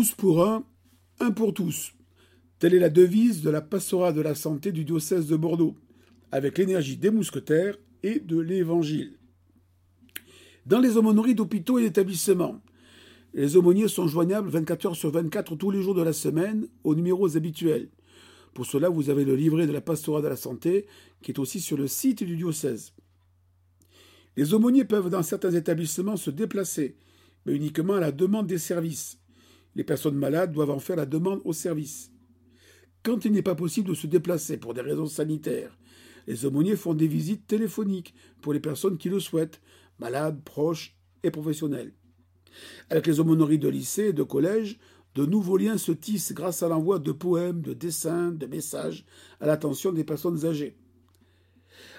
Tous pour un, un pour tous. Telle est la devise de la pastorale de la santé du diocèse de Bordeaux, avec l'énergie des mousquetaires et de l'Évangile. Dans les aumôneries d'hôpitaux et d'établissements, les aumôniers sont joignables 24 heures sur 24 tous les jours de la semaine aux numéros habituels. Pour cela, vous avez le livret de la pastorale de la santé qui est aussi sur le site du diocèse. Les aumôniers peuvent dans certains établissements se déplacer, mais uniquement à la demande des services. Les personnes malades doivent en faire la demande au service. Quand il n'est pas possible de se déplacer pour des raisons sanitaires, les aumôniers font des visites téléphoniques pour les personnes qui le souhaitent, malades, proches et professionnels. Avec les aumôneries de lycée et de collège, de nouveaux liens se tissent grâce à l'envoi de poèmes, de dessins, de messages à l'attention des personnes âgées.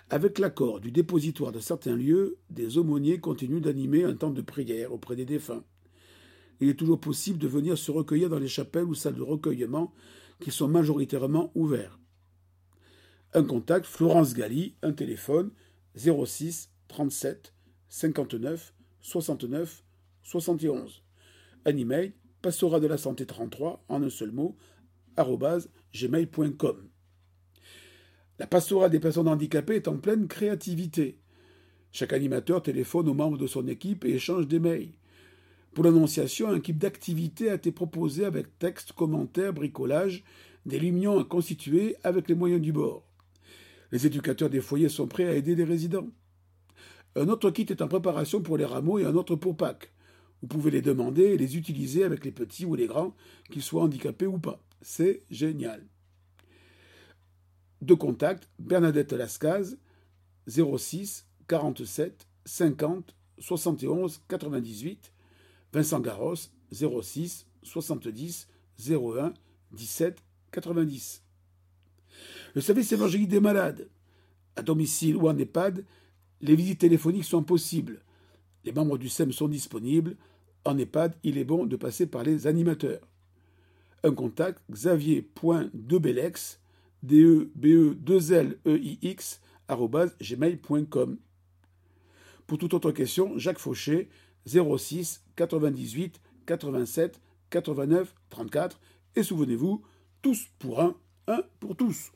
Avec l'accord du dépositoire de certains lieux, des aumôniers continuent d'animer un temps de prière auprès des défunts. Il est toujours possible de venir se recueillir dans les chapelles ou salles de recueillement qui sont majoritairement ouverts. Un contact, Florence Galli, un téléphone 06 37 59 69 71. Un email, pastorat de la santé 33 en un seul mot, gmail.com. La pastorat des personnes handicapées est en pleine créativité. Chaque animateur téléphone aux membres de son équipe et échange des mails. Pour l'annonciation, un kit d'activités a été proposé avec texte, commentaires, bricolage, des lignes à constituer avec les moyens du bord. Les éducateurs des foyers sont prêts à aider les résidents. Un autre kit est en préparation pour les rameaux et un autre pour Pâques. Vous pouvez les demander et les utiliser avec les petits ou les grands, qu'ils soient handicapés ou pas. C'est génial. De contact, Bernadette Lascaz, 06 47 50 71 98, Vincent Garros, 06 70 01 17 90. Le service évangélique des malades, à domicile ou en EHPAD, les visites téléphoniques sont possibles. Les membres du SEM sont disponibles. En EHPAD, il est bon de passer par les animateurs. Un contact xavier.debelex, d e b e 2 l e i x gmail.com. Pour toute autre question, Jacques Fauché, 06 98 87 89 34. Et souvenez-vous, tous pour un, un pour tous.